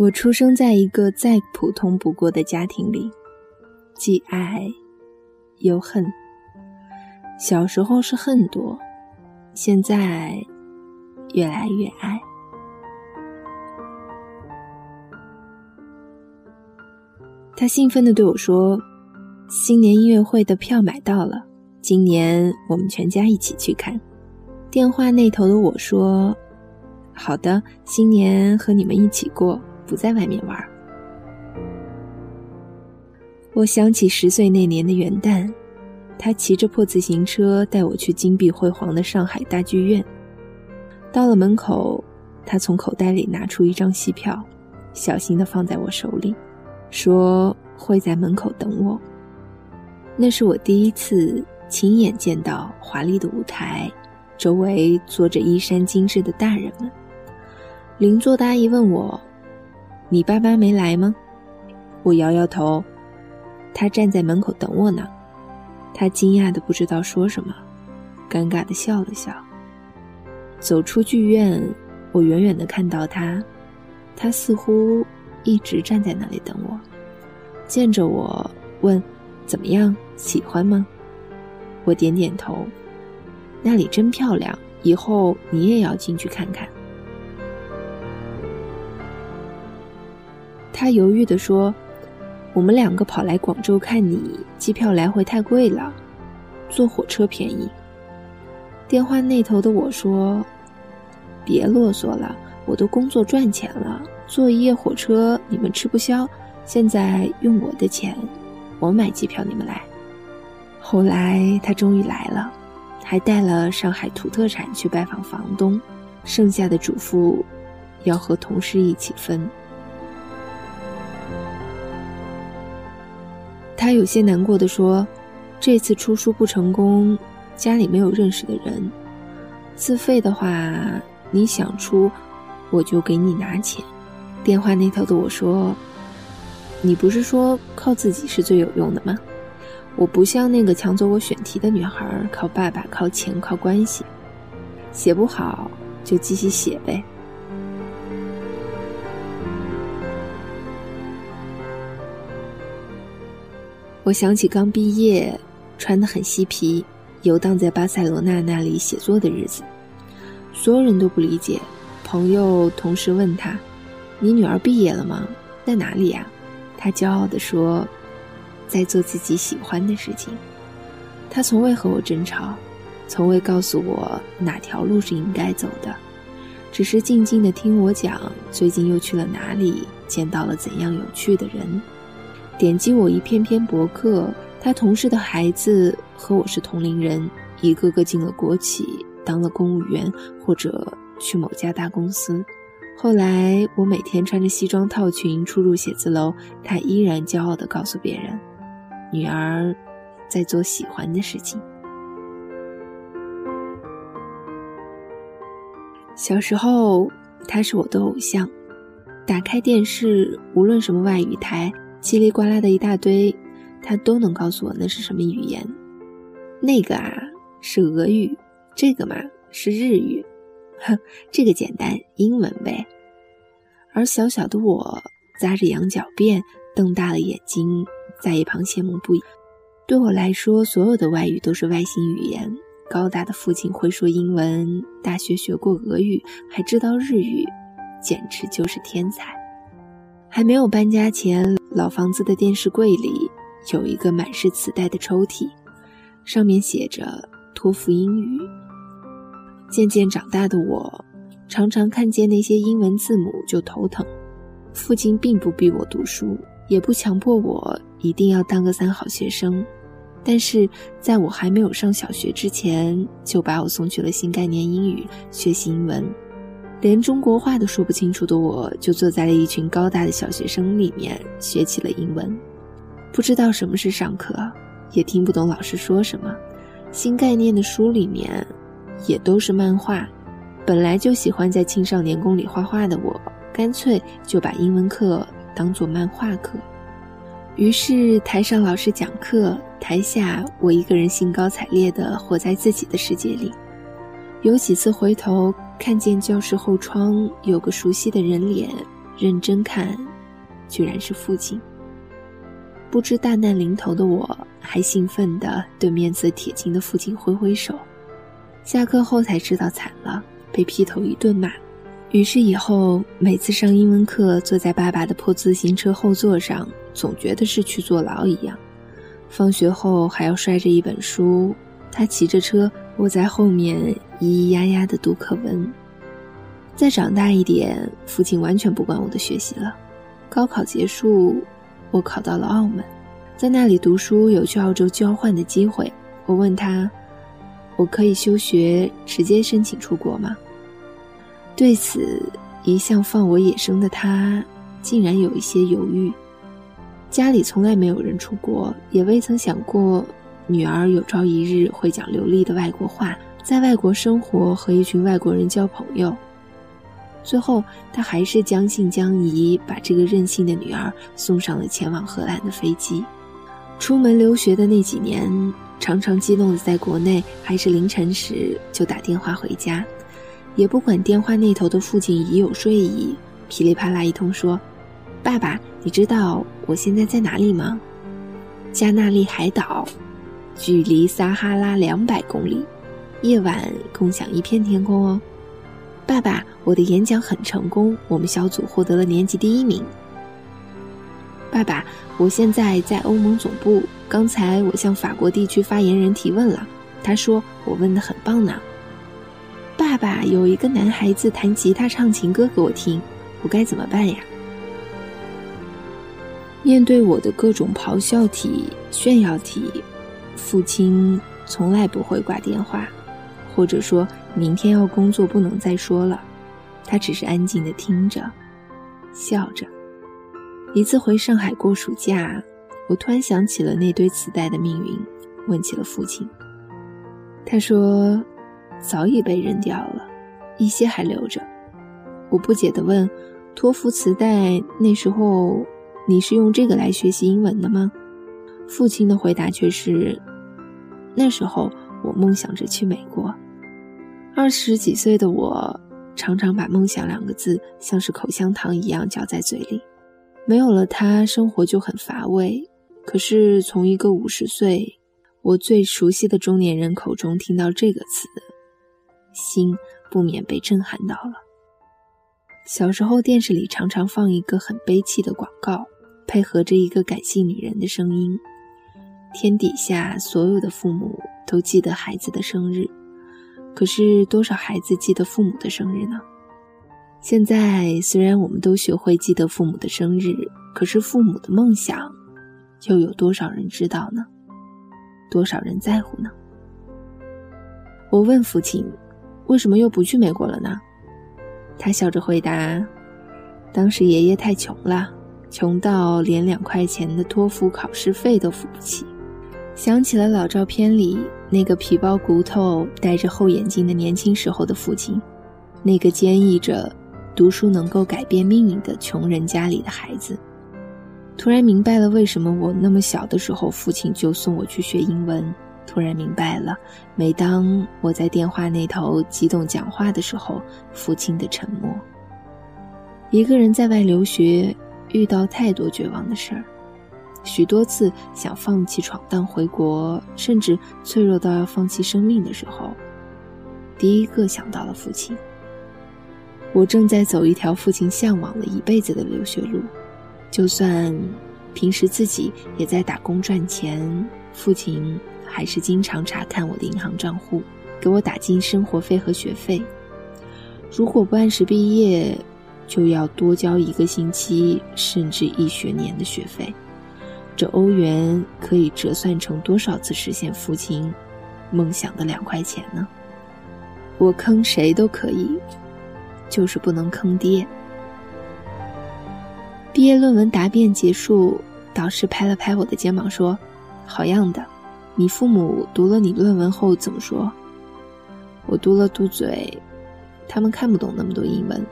我出生在一个再普通不过的家庭里，既爱又恨。小时候是恨多，现在越来越爱。他兴奋的对我说：“新年音乐会的票买到了，今年我们全家一起去看。”电话那头的我说：“好的，新年和你们一起过。”不在外面玩。我想起十岁那年的元旦，他骑着破自行车带我去金碧辉煌的上海大剧院。到了门口，他从口袋里拿出一张戏票，小心的放在我手里，说会在门口等我。那是我第一次亲眼见到华丽的舞台，周围坐着衣衫精致的大人们。邻座的阿姨问我。你爸爸没来吗？我摇摇头，他站在门口等我呢。他惊讶的不知道说什么，尴尬的笑了笑。走出剧院，我远远的看到他，他似乎一直站在那里等我。见着我，问：“怎么样？喜欢吗？”我点点头。那里真漂亮，以后你也要进去看看。他犹豫地说：“我们两个跑来广州看你，机票来回太贵了，坐火车便宜。”电话那头的我说：“别啰嗦了，我都工作赚钱了，坐一夜火车你们吃不消。现在用我的钱，我买机票，你们来。”后来他终于来了，还带了上海土特产去拜访房东，剩下的嘱咐要和同事一起分。他有些难过的说：“这次出书不成功，家里没有认识的人。自费的话，你想出，我就给你拿钱。”电话那头的我说：“你不是说靠自己是最有用的吗？我不像那个抢走我选题的女孩，靠爸爸、靠钱、靠关系。写不好就继续写呗。”我想起刚毕业，穿得很嬉皮，游荡在巴塞罗那那里写作的日子，所有人都不理解。朋友、同事问他：“你女儿毕业了吗？在哪里呀？”他骄傲地说：“在做自己喜欢的事情。”他从未和我争吵，从未告诉我哪条路是应该走的，只是静静地听我讲最近又去了哪里，见到了怎样有趣的人。点击我一篇篇博客，他同事的孩子和我是同龄人，一个个进了国企，当了公务员，或者去某家大公司。后来我每天穿着西装套裙出入写字楼，他依然骄傲地告诉别人：“女儿在做喜欢的事情。”小时候，他是我的偶像。打开电视，无论什么外语台。叽里呱啦的一大堆，他都能告诉我那是什么语言。那个啊是俄语，这个嘛是日语，哼，这个简单，英文呗。而小小的我扎着羊角辫，瞪大了眼睛，在一旁羡慕不已。对我来说，所有的外语都是外星语言。高大的父亲会说英文，大学学过俄语，还知道日语，简直就是天才。还没有搬家前，老房子的电视柜里有一个满是磁带的抽屉，上面写着托福英语。渐渐长大的我，常常看见那些英文字母就头疼。父亲并不逼我读书，也不强迫我一定要当个三好学生，但是在我还没有上小学之前，就把我送去了新概念英语学习英文。连中国话都说不清楚的我，就坐在了一群高大的小学生里面学起了英文。不知道什么是上课，也听不懂老师说什么。新概念的书里面也都是漫画。本来就喜欢在青少年宫里画画的我，干脆就把英文课当做漫画课。于是台上老师讲课，台下我一个人兴高采烈地活在自己的世界里。有几次回头看见教室后窗有个熟悉的人脸，认真看，居然是父亲。不知大难临头的我，还兴奋地对面色铁青的父亲挥挥手。下课后才知道惨了，被劈头一顿骂。于是以后每次上英文课，坐在爸爸的破自行车后座上，总觉得是去坐牢一样。放学后还要摔着一本书，他骑着车，我在后面咿咿呀呀地读课文。再长大一点，父亲完全不管我的学习了。高考结束，我考到了澳门，在那里读书有去澳洲交换的机会。我问他，我可以休学直接申请出国吗？对此，一向放我野生的他，竟然有一些犹豫。家里从来没有人出国，也未曾想过女儿有朝一日会讲流利的外国话，在外国生活和一群外国人交朋友。最后，他还是将信将疑，把这个任性的女儿送上了前往荷兰的飞机。出门留学的那几年，常常激动的在国内还是凌晨时就打电话回家。也不管电话那头的父亲已有睡意，噼里啪啦一通说：“爸爸，你知道我现在在哪里吗？加纳利海岛，距离撒哈拉两百公里，夜晚共享一片天空哦。爸爸，我的演讲很成功，我们小组获得了年级第一名。爸爸，我现在在欧盟总部，刚才我向法国地区发言人提问了，他说我问的很棒呢。”爸爸有一个男孩子弹吉他唱情歌给我听，我该怎么办呀？面对我的各种咆哮体、炫耀体，父亲从来不会挂电话，或者说明天要工作不能再说了。他只是安静的听着，笑着。一次回上海过暑假，我突然想起了那堆磁带的命运，问起了父亲。他说。早已被扔掉了，一些还留着。我不解地问：“托福磁带那时候你是用这个来学习英文的吗？”父亲的回答却是：“那时候我梦想着去美国。”二十几岁的我常常把“梦想”两个字像是口香糖一样嚼在嘴里。没有了它，生活就很乏味。可是从一个五十岁、我最熟悉的中年人口中听到这个词，心不免被震撼到了。小时候，电视里常常放一个很悲戚的广告，配合着一个感性女人的声音。天底下所有的父母都记得孩子的生日，可是多少孩子记得父母的生日呢？现在虽然我们都学会记得父母的生日，可是父母的梦想，又有多少人知道呢？多少人在乎呢？我问父亲。为什么又不去美国了呢？他笑着回答：“当时爷爷太穷了，穷到连两块钱的托福考试费都付不起。”想起了老照片里那个皮包骨头、戴着厚眼镜的年轻时候的父亲，那个坚毅着读书能够改变命运的穷人家里的孩子，突然明白了为什么我那么小的时候父亲就送我去学英文。突然明白了，每当我在电话那头激动讲话的时候，父亲的沉默。一个人在外留学，遇到太多绝望的事儿，许多次想放弃闯荡回国，甚至脆弱到要放弃生命的时候，第一个想到了父亲。我正在走一条父亲向往了一辈子的留学路，就算平时自己也在打工赚钱，父亲。还是经常查看我的银行账户，给我打进生活费和学费。如果不按时毕业，就要多交一个星期甚至一学年的学费。这欧元可以折算成多少次实现父亲梦想的两块钱呢？我坑谁都可以，就是不能坑爹。毕业论文答辩结束，导师拍了拍我的肩膀说：“好样的。”你父母读了你论文后怎么说？我嘟了嘟嘴，他们看不懂那么多英文。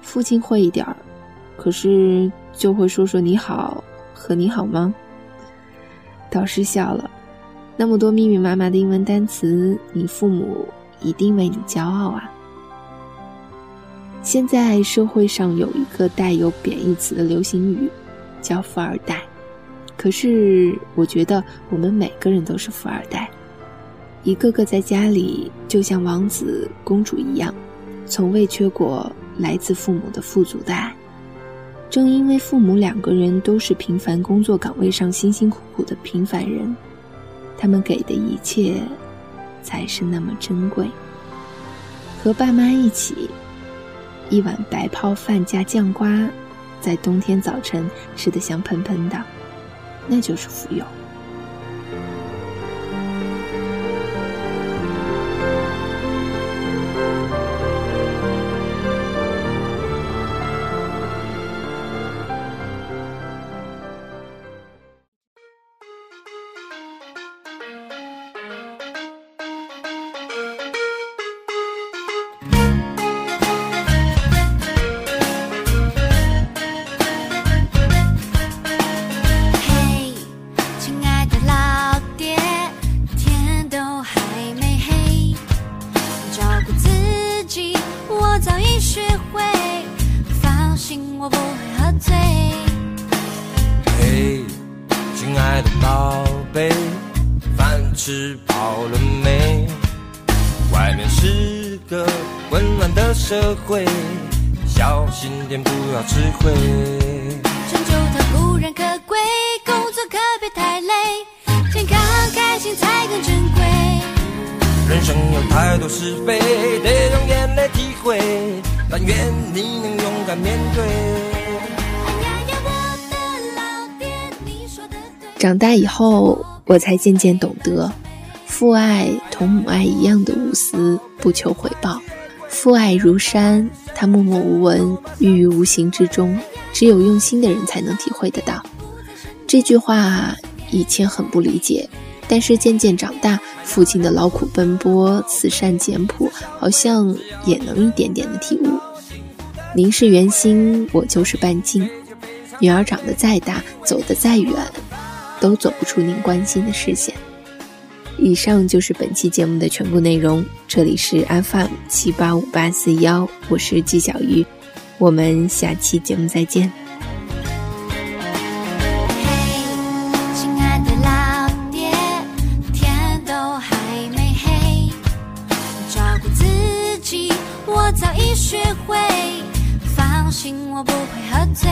父亲会一点儿，可是就会说说你好和你好吗？导师笑了，那么多密密麻麻的英文单词，你父母一定为你骄傲啊！现在社会上有一个带有贬义词的流行语，叫“富二代”。可是我觉得我们每个人都是富二代，一个个在家里就像王子公主一样，从未缺过来自父母的富足的爱。正因为父母两个人都是平凡工作岗位上辛辛苦苦的平凡人，他们给的一切才是那么珍贵。和爸妈一起，一碗白泡饭加酱瓜，在冬天早晨吃得香喷喷的，那就是富有。吃饱了没？外面是个混乱的社会，小心点不要吃亏。成就它固然可贵，工作可别太累，健康开心才更珍贵。人生有太多是非，得用眼泪体会。但愿你能勇敢面对。长大以后。我才渐渐懂得，父爱同母爱一样的无私，不求回报。父爱如山，它默默无闻，郁于无形之中，只有用心的人才能体会得到。这句话以前很不理解，但是渐渐长大，父亲的劳苦奔波、慈善简朴，好像也能一点点的体悟。您是圆心，我就是半径。女儿长得再大，走得再远。都走不出您关心的视线。以上就是本期节目的全部内容。这里是 FM 七八五八四幺，我是纪小鱼，我们下期节目再见。嘿，亲爱的老爹，天都还没黑，照顾自己我早已学会，放心我不会喝醉。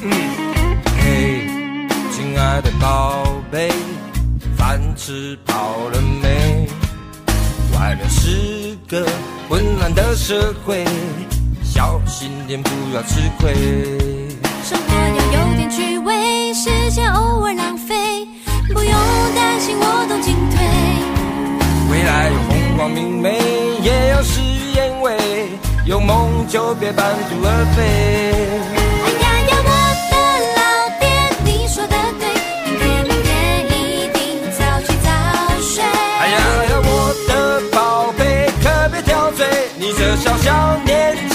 亲亲爱的宝贝，饭吃饱了没？外面是个混乱的社会，小心点不要吃亏。生活要有点趣味，时间偶尔浪费，不用担心我懂进退。未来有风光明媚，也有事与愿违，有梦就别半途而废。少年